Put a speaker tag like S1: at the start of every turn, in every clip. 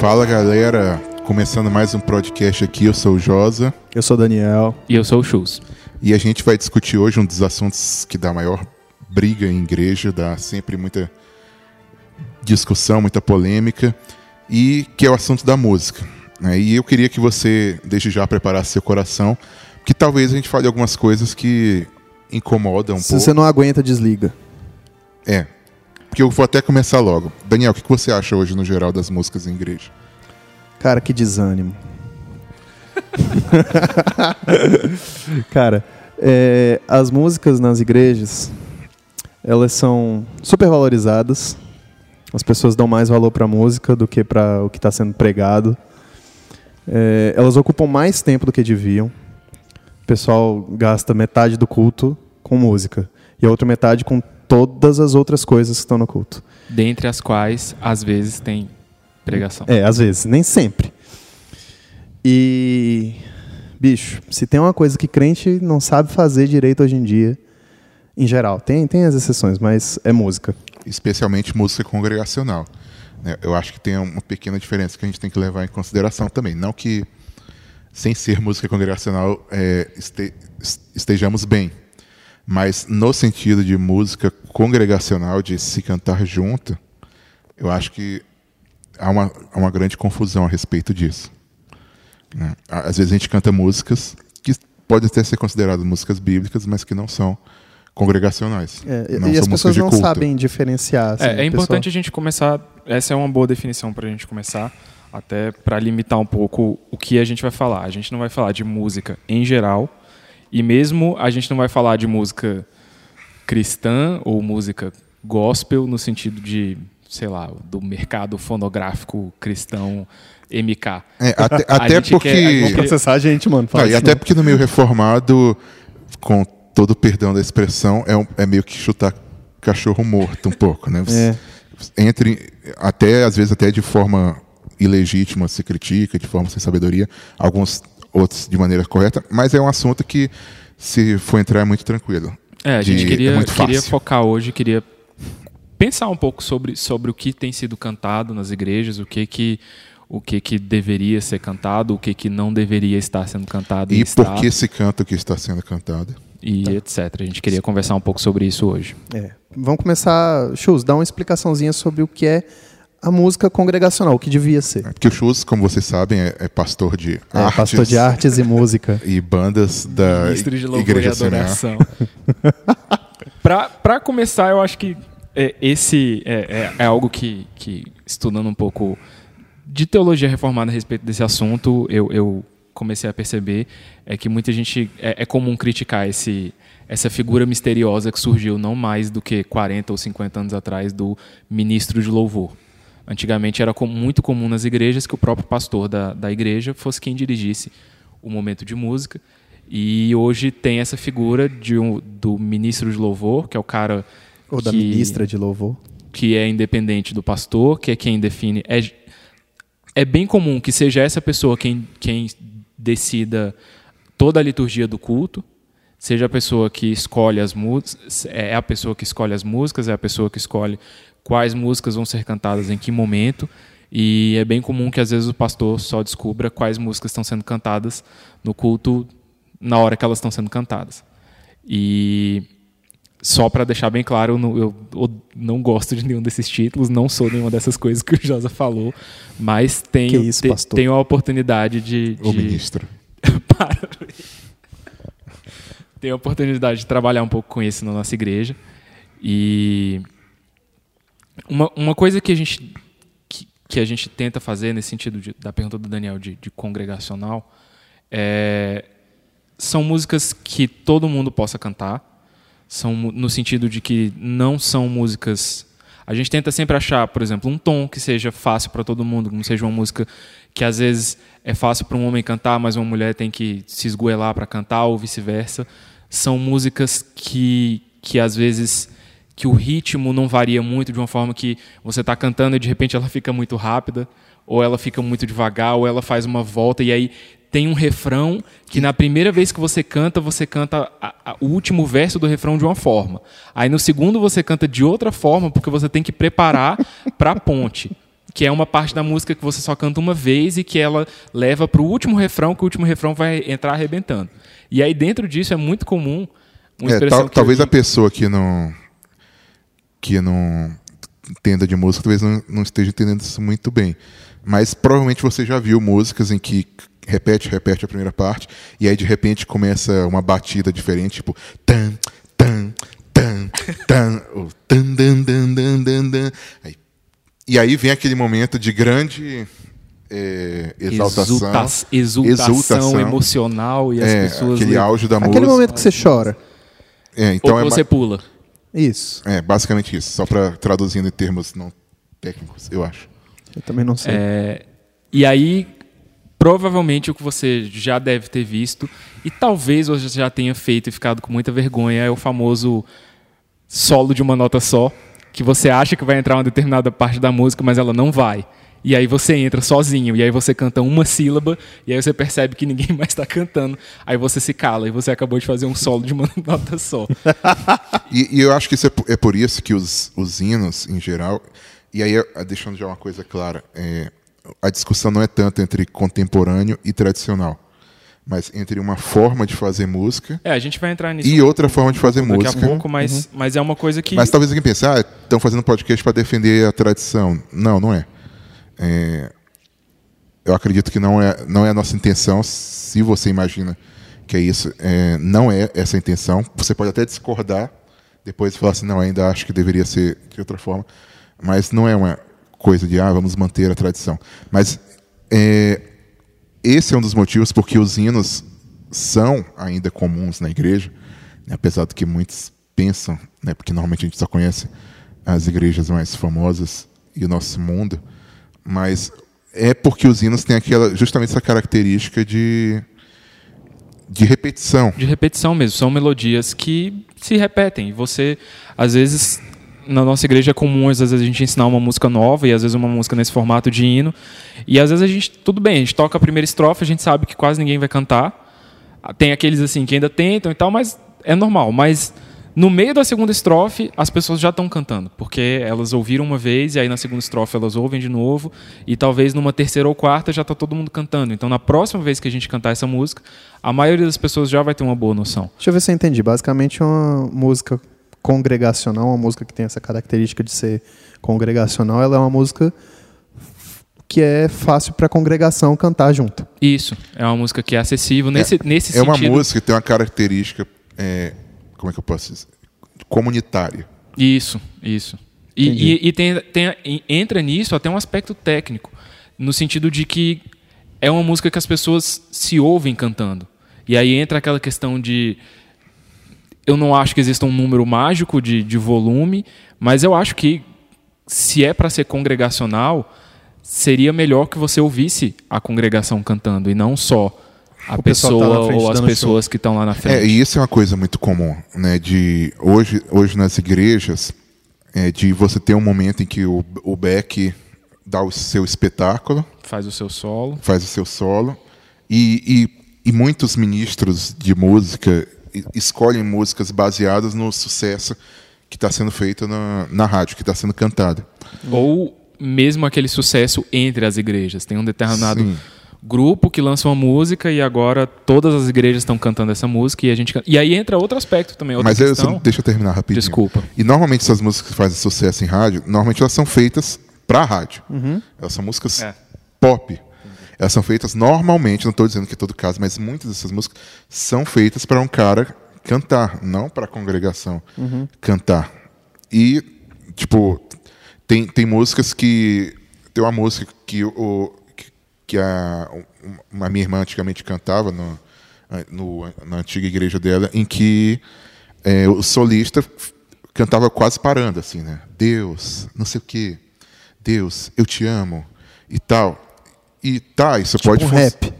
S1: Fala galera, começando mais um podcast aqui, eu sou o Josa
S2: Eu sou o Daniel.
S3: E eu sou o Chus.
S1: e a gente vai discutir hoje um dos assuntos que dá maior briga em igreja, dá sempre muita discussão, muita polêmica, e que é o assunto da música. né? E eu queria que você, desde já, preparasse seu coração, que talvez a gente fale algumas coisas que incomodam um
S2: Se
S1: pouco.
S2: você não aguenta, desliga.
S1: É, porque eu vou até começar logo. Daniel, o que você acha hoje no geral das músicas em igreja?
S2: Cara, que desânimo. Cara, é, as músicas nas igrejas, elas são super valorizadas. As pessoas dão mais valor para a música do que para o que está sendo pregado. É, elas ocupam mais tempo do que deviam. O pessoal gasta metade do culto com música e a outra metade com todas as outras coisas que estão no culto.
S3: Dentre as quais, às vezes, tem pregação.
S2: É, às vezes, nem sempre. E, bicho, se tem uma coisa que crente não sabe fazer direito hoje em dia, em geral, tem, tem as exceções, mas é música.
S1: especialmente música congregacional. né? Eu acho que tem uma pequena diferença que a gente tem que levar em consideração também. Não que, sem ser música congregacional, é, este- estejamos bem, mas no sentido de música congregacional, de se cantar junto, eu acho que há uma, há uma grande confusão a respeito disso. né? Às vezes a gente canta músicas que podem até ser consideradas músicas bíblicas, mas que não são congregacionais.
S2: É,
S1: não
S2: e
S1: são
S2: as pessoas não
S1: culto.
S2: sabem diferenciar. assim,
S3: É, é importante a gente começar. Essa é uma boa definição para a gente começar, até para limitar um pouco o que a gente vai falar. A gente não vai falar de música em geral, e mesmo a gente não vai falar de música cristã ou música gospel no sentido de, sei lá, do mercado fonográfico cristão MK.
S1: É, até até porque.
S3: quer- a gente
S2: processar a gente, mano.
S1: Não, e
S2: isso
S1: até
S2: não.
S1: porque no meio reformado, com todo o perdão da expressão, é, um- é meio que chutar cachorro morto um pouco, né? Você- Entre, até, às vezes, até de forma ilegítima se critica, de forma sem sabedoria, alguns outros de maneira correta, mas é um assunto que, se for entrar, é muito tranquilo.
S3: É, a
S1: De-
S3: gente queria,
S1: é
S3: queria focar hoje, queria pensar um pouco sobre, sobre o que tem sido cantado nas igrejas, o que que o que que deveria ser cantado, o que que não deveria estar sendo cantado
S1: E
S3: está,
S1: por que se canta o que está sendo cantado?
S3: e etc. A gente queria conversar um pouco sobre isso hoje.
S2: É. Vamos começar, Chus, dá uma explicaçãozinha sobre o que é a música congregacional, o que devia ser.
S1: Porque o Chus, como vocês sabem, é, é pastor de
S2: É,
S1: artes
S2: pastor de artes e música.
S1: e bandas da
S3: Ministro de louvor
S1: Igreja
S3: e adoração. pra, pra começar, eu acho que é, esse é, é- é algo que, que, estudando um pouco de teologia reformada a respeito desse assunto, eu, eu comecei a perceber é que muita gente é, é comum criticar esse essa figura misteriosa que surgiu não mais do que 40 ou 50 anos atrás do ministro de louvor. Antigamente era muito comum nas igrejas que o próprio pastor da, da igreja fosse quem dirigisse o momento de música. E hoje tem essa figura de um, do ministro de louvor, que é o cara
S2: Ou da
S3: que,
S2: ministra de louvor.
S3: que é independente do pastor, que é quem define. É, é bem comum que seja essa pessoa quem, quem decida toda a liturgia do culto, seja a pessoa que escolhe as músicas, é a pessoa que escolhe as músicas, é a pessoa que escolhe quais músicas vão ser cantadas em que momento. E é bem comum que às vezes o pastor só descubra quais músicas estão sendo cantadas no culto na hora que elas estão sendo cantadas. E só para deixar bem claro, eu não, eu o- não gosto de nenhum desses títulos, não sou nenhuma dessas coisas que o Josa falou, mas tenho,
S2: isso,
S3: te- tenho a oportunidade de.
S1: O
S3: de-
S1: ministro.
S3: Para. Tenho a oportunidade de trabalhar um pouco com isso na nossa igreja. E uma, uma coisa que a gente que, que a gente tenta fazer nesse sentido de- da pergunta do Daniel de, de congregacional é, são músicas que todo mundo possa cantar. São no sentido de que não são músicas. A gente tenta sempre achar, por exemplo, um tom que seja fácil para todo mundo, não seja uma música que às vezes é fácil para um homem cantar, mas uma mulher tem que se esgoelar para cantar ou vice-versa. São músicas que que às vezes que o ritmo não varia muito de uma forma que você está cantando e de repente ela fica muito rápida, ou ela fica muito devagar, ou ela faz uma volta e aí tem um refrão que na primeira vez que você canta, você canta a- a- o último verso do refrão de uma forma. Aí no segundo você canta de outra forma, porque você tem que preparar para a ponte. que é uma parte da música que você só canta uma vez e que ela leva para o último refrão, que o último refrão vai entrar arrebentando. E aí dentro disso é muito comum
S1: É, tal- talvez a pessoa que não que não entenda de música talvez não, não esteja entendendo isso muito bem. Mas provavelmente você já viu músicas em que repete, repete a primeira parte e aí de repente começa uma batida diferente, tipo tan tan tan tan, ou tan dan dan dan dan dan. Aí- e aí vem aquele momento de grande é, exaltação,
S3: Exulta- exultação, emocional e as
S1: é,
S3: pessoas
S1: aquele
S3: le-
S1: auge da
S2: Aquele
S1: música.
S2: momento que você chora.
S1: É, então
S3: ou
S1: é
S3: que você pula.
S2: Isso.
S1: É, basicamente isso. Só para traduzindo em termos não técnicos, eu acho.
S2: Eu também não sei.
S3: É, e aí, provavelmente o que você já deve ter visto, e talvez você já tenha feito e ficado com muita vergonha, é o famoso solo de uma nota só, que você acha que vai entrar uma determinada parte da música, mas ela não vai. E aí você entra sozinho, e aí você canta uma sílaba, e aí você percebe que ninguém mais está cantando. Aí você se cala, e você acabou de fazer um solo de uma nota só.
S1: E, e eu acho que isso é, é por isso que os, os hinos, em geral, e aí eh, deixando já uma coisa clara, é, a discussão não é tanto entre contemporâneo e tradicional, mas entre uma forma de fazer música
S3: É, a gente vai entrar nisso
S1: e outra forma de fazer
S3: daqui
S1: música.
S3: a pouco, mas, mas é uma coisa que...
S1: Mas talvez alguém pense, ah, estão fazendo podcast para defender a tradição. Não, não é. É, Eu acredito que não é, não é a nossa intenção, se você imagina que é isso, é, não é essa a intenção. Você pode até discordar, depois falar assim, não, ainda acho que deveria ser de outra forma, mas não é uma coisa de, ah, vamos manter a tradição. Mas é, esse é um dos motivos porque os hinos são ainda comuns na igreja, né, apesar do que muitos pensam, né, porque normalmente a gente só conhece as igrejas mais famosas e o nosso mundo, mas é porque os hinos têm aquela justamente essa característica de de repetição.
S3: de repetição mesmo. São melodias que se repetem. Você, às vezes, na nossa igreja é comum, às vezes, a gente ensinar uma música nova e às vezes uma música nesse formato de hino. E às vezes a gente, tudo bem, a gente toca a primeira estrofe, a gente sabe que quase ninguém vai cantar. Tem aqueles assim que ainda tentam e tal, mas é normal. Mas no meio da segunda estrofe, as pessoas já estão cantando, porque elas ouviram uma vez e aí na segunda estrofe elas ouvem de novo e talvez numa terceira ou quarta já está todo mundo cantando. Então na próxima vez que a gente cantar essa música, a maioria das pessoas já vai ter uma boa noção.
S2: Deixa eu ver se eu entendi. Basicamente, é uma música congregacional, uma música que tem essa característica de ser congregacional, ela é uma música que é fácil para a congregação cantar junto.
S3: Isso, é uma música que é acessível nesse, nesse
S1: é uma
S3: sentido.
S1: música que tem uma característica, é, como é que eu posso dizer? Comunitária.
S3: Isso, isso. E, e, e tem, tem- e entra nisso até um aspecto técnico, no sentido de que é uma música que as pessoas se ouvem cantando. E aí entra aquela questão de. Eu não acho que exista um número mágico de, de volume, mas eu acho que se é para ser congregacional, seria melhor que você ouvisse a congregação cantando e não só a
S2: O tá
S3: pessoa
S2: frente
S3: ou as pessoas que estão lá na frente.
S1: É, e isso é uma coisa muito comum, né? De hoje, hoje nas igrejas, é, de você ter um momento em que o, o Beck dá o seu espetáculo,
S3: Faz o seu solo.
S1: faz o seu solo, e, e, e muitos ministros de música escolhem músicas baseadas no sucesso que está sendo feito na, na rádio, que está sendo cantado.
S3: Ou mesmo aquele sucesso entre as igrejas. Tem um determinado
S1: Sim.
S3: Grupo que lança uma música e agora todas as igrejas estão cantando essa música e a gente E aí entra outro aspecto também, outra
S1: Mas
S3: questão.
S1: deixa eu terminar rapidinho.
S3: Desculpa.
S1: E normalmente essas músicas que fazem sucesso em rádio, normalmente elas são feitas para rádio. Elas são músicas
S3: É.
S1: pop. Elas são feitas normalmente, não estou dizendo que é todo caso, mas muitas dessas músicas são feitas para um cara cantar, não para a congregação cantar. E, tipo, tem, tem músicas que. Tem uma música que, o, que, a, uma minha irmã antigamente cantava no, no- na antiga igreja dela, em que é, o solista cantava quase parando, assim, né? Deus, não sei o quê. Deus, eu te amo. E tal. E tá, isso pode
S2: um rap.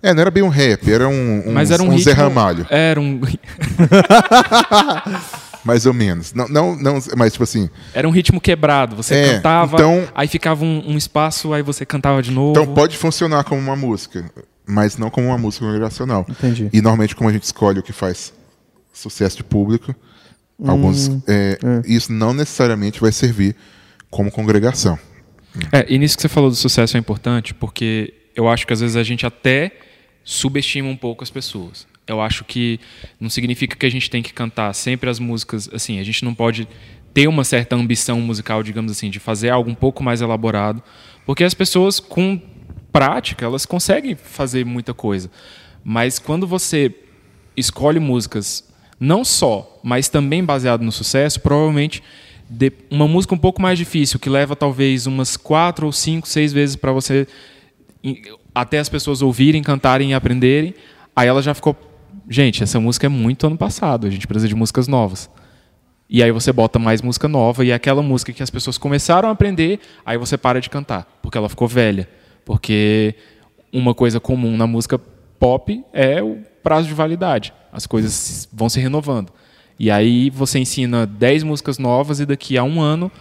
S1: É, não era bem um rap, era um, um,
S3: Mas era um,
S1: um
S3: ritmo,
S1: Zé Ramalho,
S3: Era um,
S1: mais ou menos. Não, não, não, mas tipo assim,
S3: era um ritmo quebrado. Você
S1: É,
S3: cantava,
S1: então-
S3: aí ficava um, um espaço, aí você cantava de novo.
S1: Então pode funcionar como uma música, mas não como uma música congregacional.
S2: Entendi.
S1: E normalmente como a gente escolhe o que faz sucesso de público, alguns é, isso não necessariamente vai servir como congregação.
S3: É, e nisso que você falou do sucesso é importante, porque eu acho que às vezes a gente até subestima um pouco as pessoas. Eu acho que não significa que a gente tem que cantar sempre as músicas, assim, a gente não pode ter uma certa ambição musical, digamos assim, de fazer algo um pouco mais elaborado, porque as pessoas com prática, elas conseguem fazer muita coisa. Mas quando você escolhe músicas não só, mas também baseado no sucesso, provavelmente uma música um pouco mais difícil, que leva talvez umas quatro ou cinco, seis vezes para você até as pessoas ouvirem, cantarem e aprenderem, aí ela já ficou, gente, essa música é muito ano passado, a gente precisa de músicas novas. E aí você bota mais música nova e é aquela música que as pessoas começaram a aprender, aí você para de cantar, porque ela ficou velha. Porque uma coisa comum na música pop é o prazo de validade. As coisas vão se renovando. E aí você ensina 10 músicas novas e daqui a um ano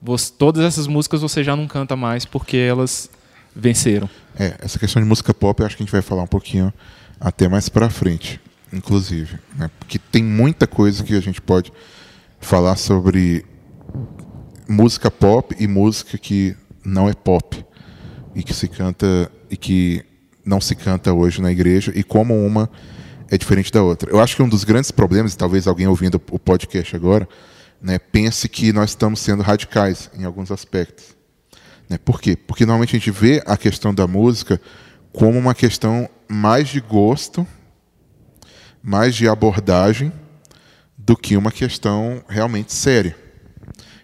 S3: você, todas essas músicas você já não canta mais porque elas venceram.
S1: É, essa questão de música pop eu acho que a gente vai falar um pouquinho até mais para frente, inclusive, né? porque tem muita coisa que a gente pode falar sobre música pop e música que não é pop e que se canta e que não se canta hoje na igreja e como uma é diferente da outra. Eu acho que um dos grandes problemas, e talvez alguém ouvindo o podcast agora, né, pense que nós estamos sendo radicais em alguns aspectos. Né? Por quê? Porque normalmente a gente vê a questão da música como uma questão mais de gosto, mais de abordagem, do que uma questão realmente séria.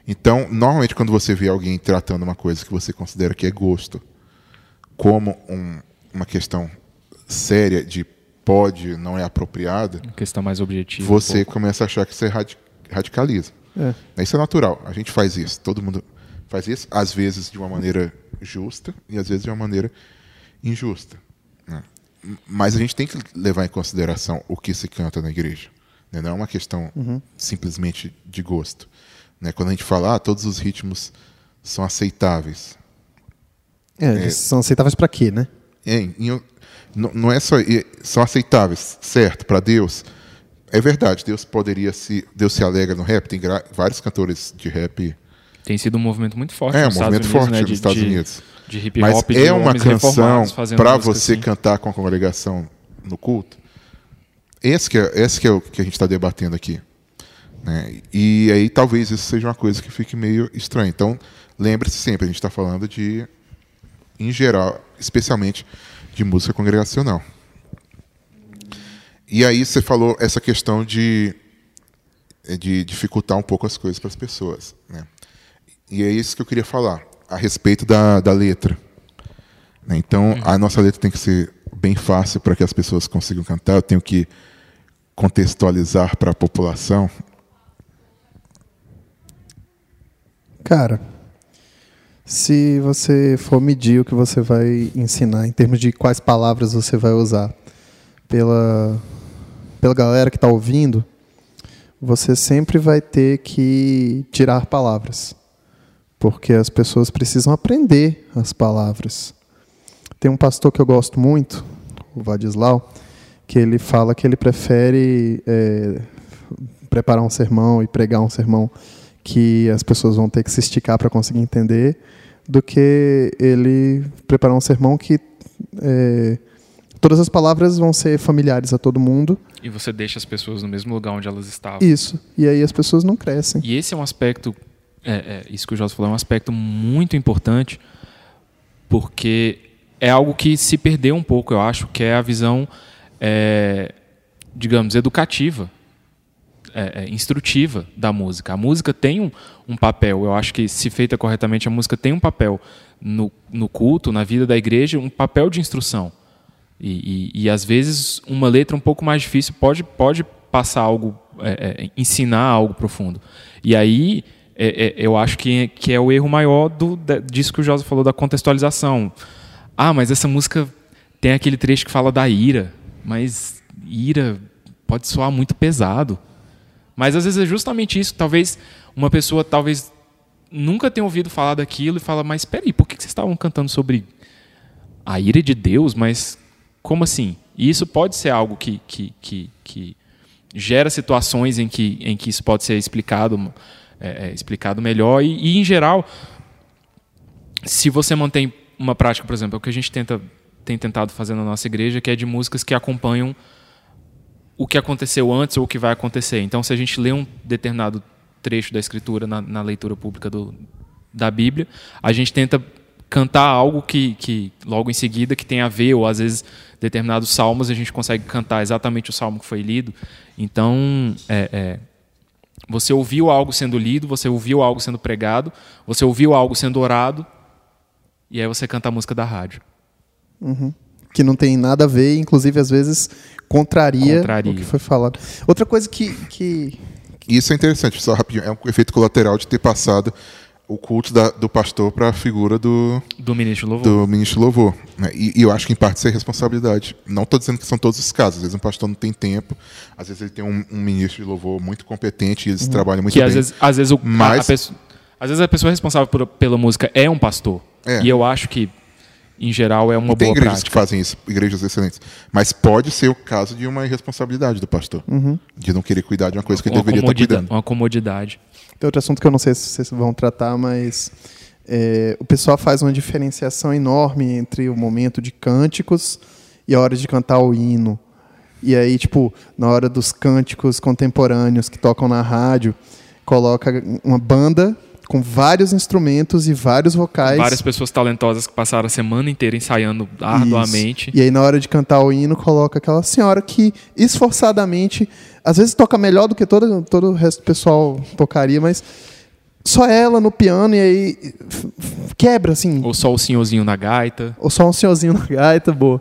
S1: Então, normalmente, quando você vê alguém tratando uma coisa que você considera que é gosto como um, uma questão séria de pode, não é apropriada,
S3: uma questão mais objetiva.
S1: Você um começa a achar que você radicaliza. É. Isso é natural. A gente faz isso. Todo mundo faz isso, às vezes de uma maneira justa e às vezes de uma maneira injusta. Mas a gente tem que levar em consideração o que se canta na igreja. Né? Não é uma questão uhum. simplesmente de gosto. Né? Quando a gente fala, ah, todos os ritmos são aceitáveis.
S2: É, é são aceitáveis para quê, né?
S1: É, em, não, não é só são aceitáveis, certo, para Deus. É verdade, Deus poderia se Deus se alegra no rap, tem vários cantores de rap.
S3: Tem sido um movimento muito forte
S1: é,
S3: nos
S1: um movimento
S3: Estados
S1: forte
S3: Unidos, né?
S1: nos
S3: de,
S1: Estados
S3: de,
S1: Unidos.
S3: De hip
S1: Mas
S3: hop,
S1: é uma canção
S3: para
S1: você
S3: assim.
S1: cantar com a congregação no culto. Esse que é, esse que é o que a gente está debatendo aqui. Né? E aí talvez isso seja uma coisa que fique meio estranha. Então, lembre-se sempre, a gente está falando de, em geral, especialmente de música congregacional. E aí você falou essa questão de, de dificultar um pouco as coisas para as pessoas. Né? E é isso que eu queria falar, a respeito da, da letra. Né? Então, a nossa letra tem que ser bem fácil para que as pessoas consigam cantar. Eu tenho que contextualizar para a população.
S2: Cara, se você for medir o que você vai ensinar em termos de quais palavras você vai usar pela, pela galera que está ouvindo, você sempre vai ter que tirar palavras. Porque as pessoas precisam aprender as palavras. Tem um pastor que eu gosto muito, o Vadislau, que ele fala que ele prefere é, preparar um sermão e pregar um sermão que as pessoas vão ter que se esticar para conseguir entender, do que ele preparar um sermão que é, todas as palavras vão ser familiares a todo mundo.
S3: E você deixa as pessoas no mesmo lugar onde elas estavam.
S2: Isso. E aí as pessoas não crescem.
S3: E esse é um aspecto, é, é, isso que o Jorge falou, é um aspecto muito importante, porque é algo que se perdeu um pouco, eu acho, que é a visão, é, digamos, educativa é, é, instrutiva da música. A música tem um, um, papel, eu acho que, se feita corretamente, a música tem um papel no, no culto, na vida da igreja, um papel de instrução. E, e, e, às vezes, uma letra um pouco mais difícil pode, pode passar algo, é ensinar algo profundo. E aí, é, é, eu acho que, que é o erro maior do, disso que o José falou, da contextualização. Ah, mas essa música tem aquele trecho que fala da ira, mas ira pode soar muito pesado. Mas às vezes é justamente isso. Talvez uma pessoa talvez nunca tenha ouvido falar daquilo e fala, mas peraí, por que vocês estavam cantando sobre a ira de Deus? Mas como assim? E isso pode ser algo que, que, que, que gera situações em que, em que isso pode ser explicado, é, é, explicado melhor. E, e, em geral, se você mantém uma prática, por exemplo, é o que a gente tenta, tem tentado fazer na nossa igreja, que é de músicas que acompanham o que aconteceu antes ou o que vai acontecer. Então, se a gente lê um determinado trecho da escritura na, na leitura pública do, da Bíblia, a gente tenta cantar algo que, que logo em seguida que tem a ver, ou às vezes determinados salmos a gente consegue cantar exatamente o salmo que foi lido. Então, é, é, você ouviu algo sendo lido, você ouviu algo sendo pregado, você ouviu algo sendo orado, e aí você canta a música da rádio.
S2: Uhum. Que não tem nada a ver, inclusive às vezes contraria, contraria. o que foi falado. Outra coisa que, que.
S1: Isso é interessante, só rapidinho. É um efeito colateral de ter passado o culto da, do pastor para a figura do
S3: do ministro louvor.
S1: Do ministro louvor. Né? E, e, eu acho que em parte isso é responsabilidade. Não estou dizendo que são todos os casos. Às vezes um pastor não tem tempo, às vezes ele tem um, um ministro de louvor muito competente e eles uhum. trabalham muito
S3: que
S1: bem.
S3: Às vezes, às vezes o, mas... a, a pessoa, às vezes a pessoa responsável por, pela música é um pastor. É. E eu acho que em geral, é uma
S1: tem
S3: boa
S1: igrejas
S3: prática.
S1: que fazem isso, igrejas excelentes. Mas pode ser o caso de uma irresponsabilidade do pastor.
S2: Uhum.
S1: De não querer cuidar de uma coisa que ele deveria estar cuidando.
S3: Uma comodidade.
S2: Tem outro assunto que eu não sei se vocês vão tratar, mas é, o pessoal faz uma diferenciação enorme entre o momento de cânticos e a hora de cantar o hino. E aí, tipo, na hora dos cânticos contemporâneos que tocam na rádio, coloca uma banda com vários instrumentos e vários vocais.
S3: Várias pessoas talentosas que passaram a semana inteira ensaiando arduamente.
S2: Isso. E aí, na hora de cantar o hino, coloca aquela senhora que esforçadamente, às vezes toca melhor do que todo, todo o resto do pessoal tocaria, mas só ela no piano e aí quebra, assim.
S3: Ou só o senhorzinho na gaita.
S2: Ou só um senhorzinho na gaita, boa.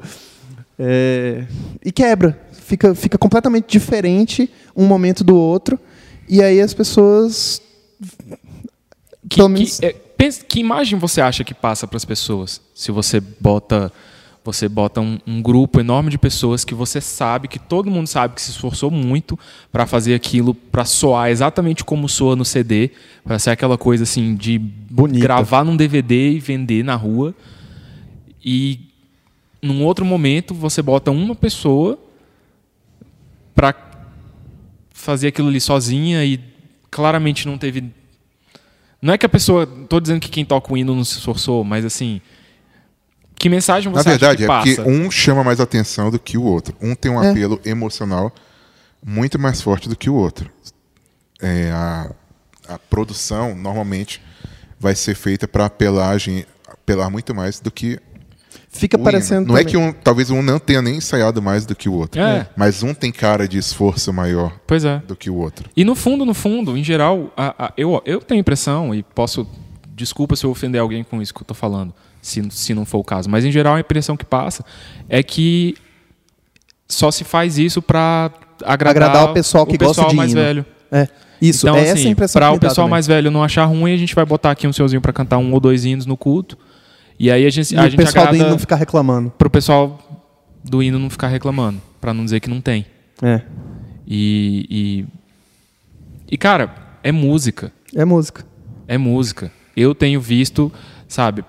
S2: É... E quebra. Fica, fica completamente diferente um momento do outro. E aí as pessoas
S3: que, menos... que, é, pensa, que imagem você acha que passa para as pessoas se você bota você bota um, um, grupo enorme de pessoas que você sabe que todo mundo sabe que se esforçou muito para fazer aquilo para soar exatamente como soa no CD para ser aquela coisa assim de
S2: Bonita.
S3: gravar num DVD e vender na rua e num outro momento você bota uma pessoa para fazer aquilo ali sozinha e claramente não teve não é que a pessoa. Estou dizendo que quem toca o hino não se esforçou, mas assim. Que mensagem você
S1: Na verdade,
S3: que passa?
S1: é porque um chama mais atenção do que o outro. Um tem um é. apelo emocional muito mais forte do que o outro. É, a, a produção, normalmente, vai ser feita para apelagem, apelar muito mais do que
S2: Fica parecendo.
S1: Não também. é que um, talvez um não tenha nem ensaiado mais do que o outro. É. Mas um tem cara de esforço maior
S3: pois é.
S1: do que o outro.
S3: E no fundo, no fundo, em geral, a, a, eu, eu tenho a impressão, e posso. Desculpa se eu ofender alguém com isso que eu estou falando, se, se não for o caso. Mas em geral a impressão que passa é que só se faz isso para agradar, agradar,
S2: o pessoal que o pessoal
S3: gosta de mais
S2: hino.
S3: velho.
S2: É. Isso,
S3: então,
S2: é
S3: assim,
S2: essa impressão
S3: Para
S2: o
S3: pessoal
S2: também.
S3: mais velho não achar ruim, a gente vai botar aqui um senhorzinho para cantar um ou dois hinos no culto. E aí a gente,
S2: e
S3: a
S2: o
S3: gente
S2: pessoal do hino não ficar reclamando.
S3: Pro pessoal do hino não ficar reclamando, para não dizer que não tem.
S2: É.
S3: E, e, e cara, é música.
S2: É música.
S3: É música. Eu tenho visto, sabe,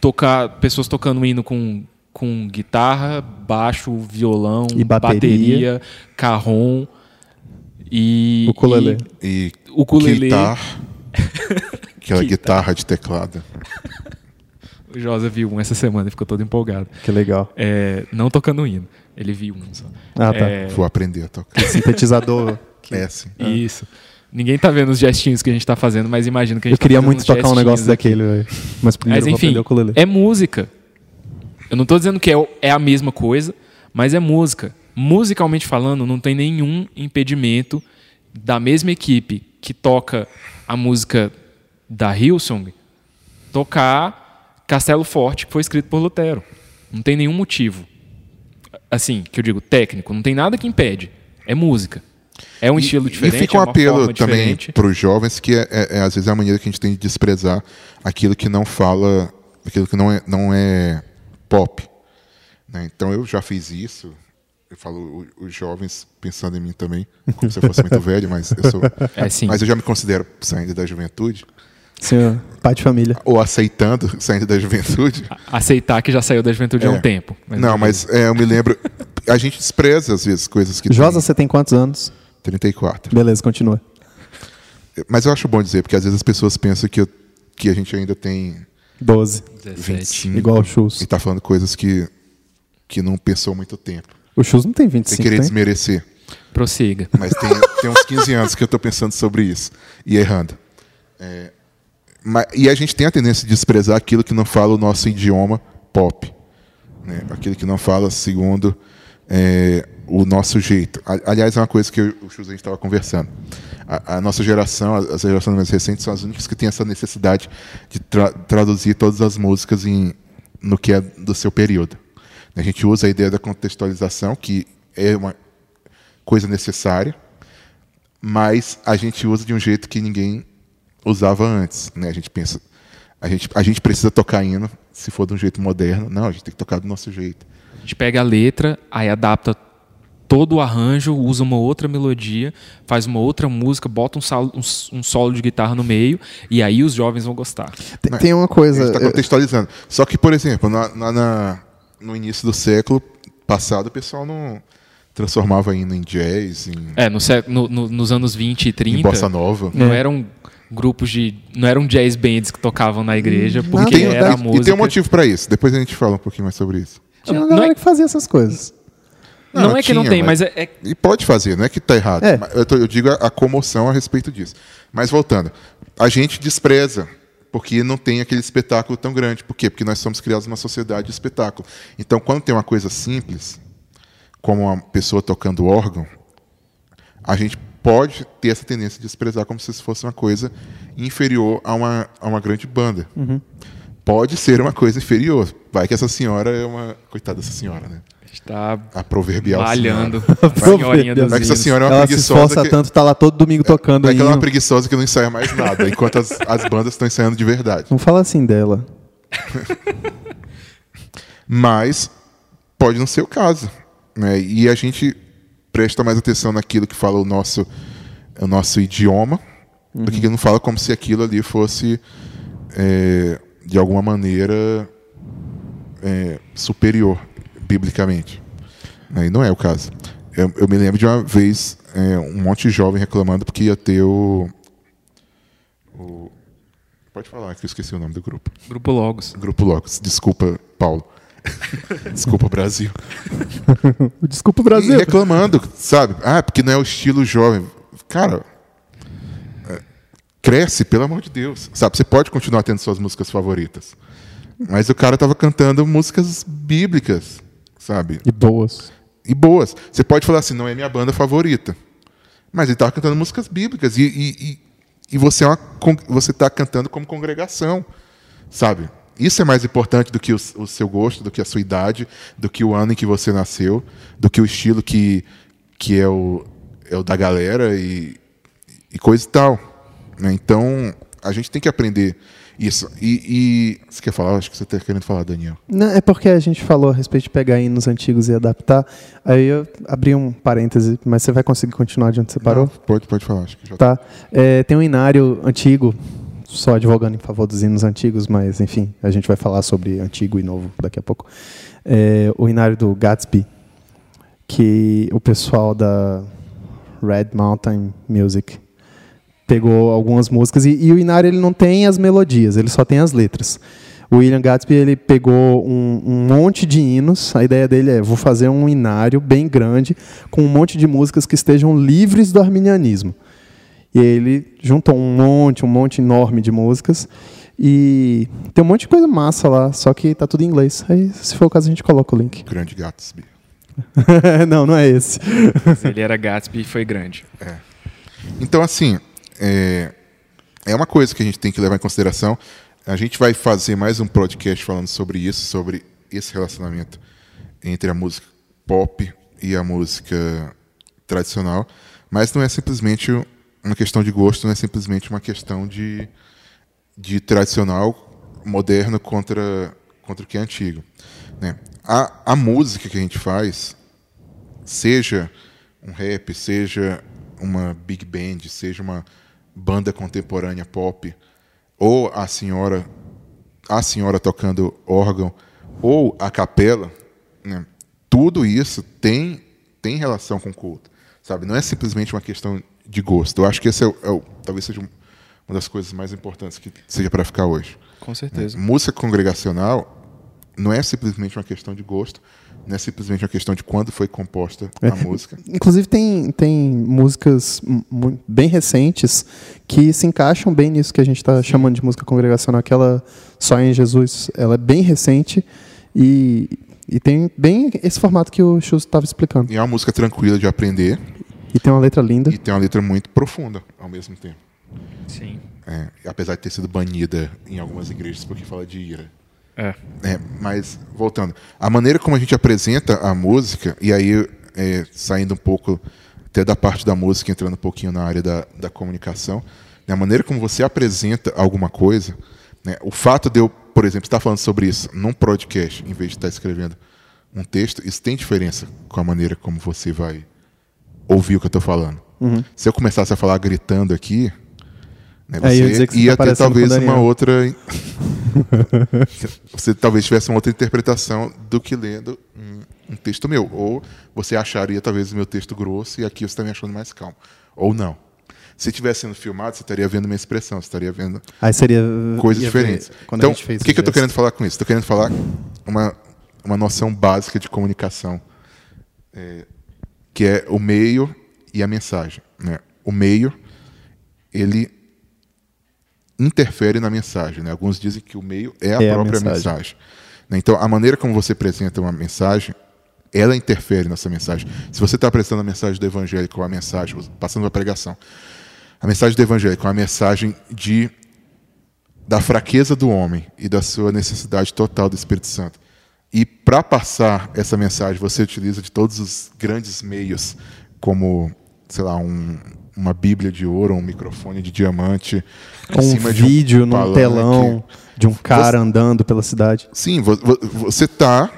S3: tocar pessoas tocando hino com com guitarra, baixo, violão,
S2: e bateria,
S3: bateria carrom e
S1: ukulele. E,
S3: e ukulele.
S1: Guitar, aquela guitarra de teclado.
S3: O Josa viu um essa semana e ficou todo empolgado.
S2: Que legal.
S3: É, não tocando hino. Ele viu um só.
S2: Ah, tá.
S1: É... Vou aprender a tocar.
S2: Sintetizador.
S1: que... É, sim.
S3: Isso. Ninguém tá vendo os gestinhos que a gente tá fazendo, mas imagino que a gente
S2: Eu
S3: tá
S2: queria muito tocar um negócio
S3: aqui.
S2: daquele, velho. Mas primeiro
S3: mas, enfim, é música. Eu não tô dizendo que é, é a mesma coisa, mas é música. Musicalmente falando, não tem nenhum impedimento da mesma equipe que toca a música da Hillsong tocar Castelo Forte, que foi escrito por Lutero. Não tem nenhum motivo. Assim, que eu digo técnico, não tem nada que impede. É música. É um
S1: e,
S3: estilo diferente.
S1: E fica um
S3: é
S1: apelo também para os jovens que é, é, é, às vezes é a maneira que a gente tem de desprezar aquilo que não fala, aquilo que não é, não é pop. Né? Então eu já fiz isso. Eu falo os jovens pensando em mim também, como se eu fosse muito velho, mas eu sou.
S3: É.
S1: Mas eu já me considero saindo da juventude.
S2: Senhor, pai de família.
S1: Ou aceitando, saindo da juventude.
S3: Aceitar que já saiu da juventude
S1: É.
S3: há um tempo. Mas
S1: Não, mas é, eu me lembro. A gente despreza, às vezes, coisas que.
S2: Josa,
S1: tem
S2: você tem quantos anos?
S1: 34.
S2: Beleza, continua.
S1: Mas eu acho bom dizer, porque às vezes as pessoas pensam que eu que a gente ainda tem
S2: 12.
S3: 17.
S1: 25
S2: Igual o
S1: e
S2: Chus.
S1: tá falando coisas que, que não pensou muito tempo.
S2: O Chus não tem
S1: Sem
S2: 25,
S1: querer
S2: tem?
S1: desmerecer.
S3: Prossiga.
S1: Mas tem, tem uns 15 anos que eu estou pensando sobre isso e errando. É, e a gente tem a tendência de desprezar aquilo que não fala o nosso idioma pop. Né? Aquilo que não fala segundo é, o nosso jeito. Aliás, é uma coisa que eu, o gente estava conversando. A, a nossa geração, as gerações mais recentes, são as únicas que têm essa necessidade de tra- traduzir todas as músicas em, no que é do seu período. A gente usa a ideia da contextualização, que é uma coisa necessária, mas a gente usa de um jeito que ninguém usava antes. Né? A gente pensa, a gente, a gente precisa tocar hino se for de um jeito moderno. Não, a gente tem que tocar do nosso jeito.
S3: A gente pega a letra, aí adapta todo o arranjo, usa uma outra melodia, faz uma outra música, bota um, sal- um um solo de guitarra no meio, e aí os jovens vão gostar.
S2: Tem, tem uma coisa.
S1: A gente está
S2: eu-
S1: contextualizando. Só que, por exemplo, na, na- na- no início do século passado, o pessoal não transformava hino em jazz, em,
S3: É, no no- no- nos anos 20 e
S1: em
S3: 30,
S1: bossa nova.
S3: não
S2: É.
S3: eram grupos de. não eram jazz bands que tocavam na igreja, porque
S2: Nada,
S3: era a
S1: e,
S3: música.
S1: e tem um motivo para isso. Depois a gente fala um pouquinho mais sobre isso.
S2: Tinha uma
S3: Não
S2: galera
S3: é-
S2: que fazia essas coisas.
S3: Não,
S1: Não,
S3: é que não
S1: tinha,
S3: tem,
S1: mas-
S3: mas é, é-
S1: E pode fazer, não é que está errado.
S2: É.
S1: Eu, tô- eu digo a, a comoção a respeito disso. Mas voltando, a gente despreza porque não tem aquele espetáculo tão grande. Por quê? Porque nós somos criados numa sociedade de espetáculo. Então, quando tem uma coisa simples, como uma pessoa tocando órgão, a gente pode ter essa tendência de desprezar como se isso fosse uma coisa inferior a uma, a uma grande banda. Pode ser uma coisa inferior. Vai que essa senhora é uma. Coitada dessa senhora, né?
S3: está
S1: A proverbial
S3: malhando
S1: senhora.
S3: a senhorinha dos
S1: Vai que essa senhora é uma
S2: Ela se
S1: preguiçosa.
S2: esforça
S1: que-
S2: tanto, tá lá todo domingo tocando
S1: Daquela
S2: hino.
S1: preguiçosa que não ensaia mais nada, enquanto as, as bandas estão ensaiando de verdade.
S2: Não fala assim dela.
S1: Mas pode não ser o caso. Né? E a gente presta mais atenção naquilo que fala o nosso, o nosso idioma, do que não fala como se aquilo ali fosse, é, de alguma maneira, é, superior, biblicamente. Né? E não é o caso. Eu, eu me lembro de uma vez é, um monte de jovem reclamando porque ia ter o. o- Pode falar, que eu esqueci o nome do grupo.
S3: Grupo Logos.
S1: Grupo Locos. Desculpa, Paulo. Desculpa, Brasil.
S2: Desculpa o
S1: E
S2: Brasil.
S1: reclamando, sabe? Ah, porque não é o estilo jovem. Cara, é, cresce, pelo amor de Deus. Sabe, você pode continuar tendo suas músicas favoritas. Mas o cara tava cantando músicas bíblicas, sabe?
S2: E boas.
S1: E boas. Você pode falar assim, não é minha banda favorita. Mas ele tava cantando músicas bíblicas. E, e, e, e você é uma con- você está cantando como congregação, sabe? Isso é mais importante do que o, o seu gosto, do que a sua idade, do que o ano em que você nasceu, do que o estilo que, que é, o, é o da galera e, e coisa e tal. né? Então, a gente tem que aprender isso. E, e você quer falar? Acho que você está querendo falar, Daniel.
S2: Não, é porque a gente falou a respeito de pegar hinos antigos e adaptar. Aí eu abri um parêntese, mas você vai conseguir continuar de onde você parou?
S1: Não, pode, pode falar. Acho que já
S2: Tá. É, tem um inário antigo, só advogando em favor dos hinos antigos, mas enfim, a gente vai falar sobre antigo e novo daqui a pouco. É, o inário do Gatsby, que o pessoal da Red Mountain Music pegou algumas músicas e, e o inário ele não tem as melodias, ele só tem as letras. O William Gatsby ele pegou um, um monte de hinos. A ideia dele é: vou fazer um inário bem grande com um monte de músicas que estejam livres do arminianismo. E aí ele juntou um monte, um monte enorme de músicas. E tem um monte de coisa massa lá, só que tá tudo em inglês. Aí, se for o caso, a gente coloca o link.
S1: Grande Gatsby.
S2: não, não é esse.
S3: Mas Ele era Gatsby e foi grande.
S1: Então, assim, é, é uma coisa que a gente tem que levar em consideração. A gente vai fazer mais um podcast falando sobre isso, sobre esse relacionamento entre a música pop e a música tradicional. Mas não é simplesmente uma questão de gosto, não é simplesmente uma questão de, de tradicional moderno contra, contra o que é antigo. Né? A, a música que a gente faz, seja um rap, seja uma big band, seja uma banda contemporânea pop, ou a senhora a senhora tocando órgão, ou a capela, né? tudo isso tem tem relação com o culto, sabe? Não é simplesmente uma questão de gosto. Eu acho que esse é, o, é o- talvez seja um, uma das coisas mais importantes que seja para ficar hoje.
S3: Com certeza.
S1: Música congregacional não é simplesmente uma questão de gosto, não é simplesmente uma questão de quando foi composta a
S2: É.
S1: música.
S2: Inclusive tem, tem músicas bem recentes que se encaixam bem nisso que a gente está chamando de música congregacional, aquela Só em Jesus. Ela é bem recente e, e tem bem esse formato que o Chus estava explicando.
S1: E é uma música tranquila de aprender
S2: E tem uma letra linda.
S1: e tem uma letra muito profunda ao mesmo tempo.
S3: Sim.
S1: É, apesar de ter sido banida em algumas igrejas porque fala de ira.
S3: É.
S1: É, mas, voltando, a maneira como a gente apresenta a música, e aí é, saindo um pouco até da parte da música, entrando um pouquinho na área da, da comunicação, né, a maneira como você apresenta alguma coisa, né, o fato de eu, por exemplo, estar falando sobre isso num podcast, em vez de estar escrevendo um texto, isso tem diferença com a maneira como você vai ouvir o que eu estou falando. Se eu começasse a falar gritando aqui, né,
S2: ia
S1: você
S2: que você
S1: ia
S2: tá
S1: ter talvez uma outra você talvez tivesse uma outra interpretação do que lendo um, um texto meu. Ou você acharia talvez o meu texto grosso e aqui você está me achando mais calmo. Ou não. Se estivesse sendo filmado, você estaria vendo minha expressão, você estaria vendo
S2: Aí seria.
S1: coisas diferentes. Então, o que, que eu estou querendo falar com isso? Estou querendo falar uma, uma noção básica de comunicação, é, que é o meio e a mensagem. Né? O meio, ele interfere na mensagem. Né? Alguns dizem que o meio é a
S2: É a
S1: própria
S2: mensagem.
S1: mensagem. né? Então, a maneira como você apresenta uma mensagem, ela interfere nessa mensagem. Se você está apresentando a mensagem do evangelho com a mensagem, passando a pregação, a mensagem do evangelho com a mensagem de da fraqueza do homem e da sua necessidade total do Espírito Santo. E para passar essa mensagem, você utiliza de todos os grandes meios, como, sei lá, um- uma Bíblia de ouro, um microfone de diamante,
S2: Um
S1: de um
S2: vídeo num
S1: palanque.
S2: telão de um cara andando pela cidade.
S1: Sim, vo- vo- você está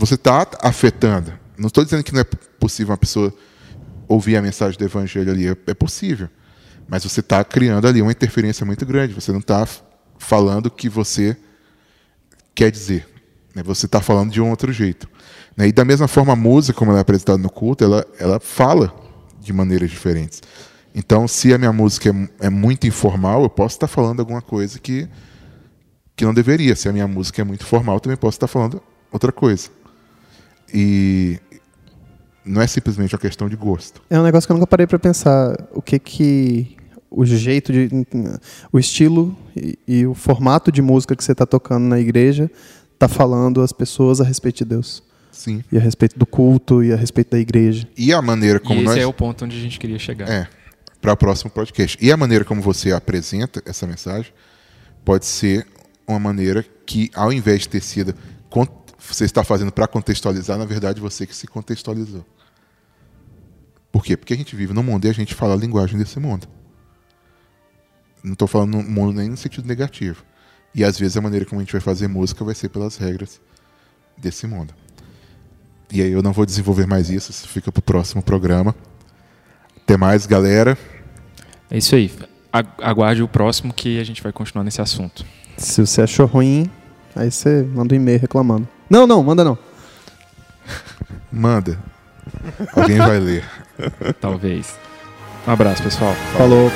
S1: você tá afetando. Não estou dizendo que não é possível uma pessoa ouvir a mensagem do evangelho ali, é, é possível. Mas você está criando ali uma interferência muito grande. Você não está falando o que você quer dizer. Né? Você está falando de um outro jeito. né? E da mesma forma, a música, como ela é apresentada no culto, ela, ela fala de maneiras diferentes. Então, se a minha música é, é muito informal, eu posso estar falando alguma coisa que, que não deveria. Se a minha música é muito formal, eu também posso estar falando outra coisa. E não é simplesmente uma questão de gosto.
S2: É um negócio que eu nunca parei pra pensar. O que que o jeito de, o estilo e, e o formato de música que você está tocando na igreja tá falando às pessoas a respeito de Deus
S1: Sim.
S2: e a respeito do culto e a respeito da igreja.
S1: E a maneira como
S3: e esse
S1: nós
S3: é o ponto onde a gente queria chegar.
S1: É, para o próximo podcast. E a maneira como você apresenta essa mensagem pode ser uma maneira que, ao invés de ter sido você está fazendo para contextualizar, na verdade você que se contextualizou. Por quê? Porque a gente vive num mundo e a gente fala a linguagem desse mundo. Não estou falando no mundo nem no sentido negativo. E às vezes a maneira como a gente vai fazer música vai ser pelas regras desse mundo. E aí eu não vou desenvolver mais isso, isso fica para o próximo programa. Até mais, galera.
S3: É isso aí. Aguarde o próximo que a gente vai continuar nesse assunto.
S2: Se você achou ruim, aí você manda um e-mail reclamando. Não, não, manda não.
S1: Manda. Alguém vai ler.
S3: Talvez. Um abraço, pessoal.
S2: Falou.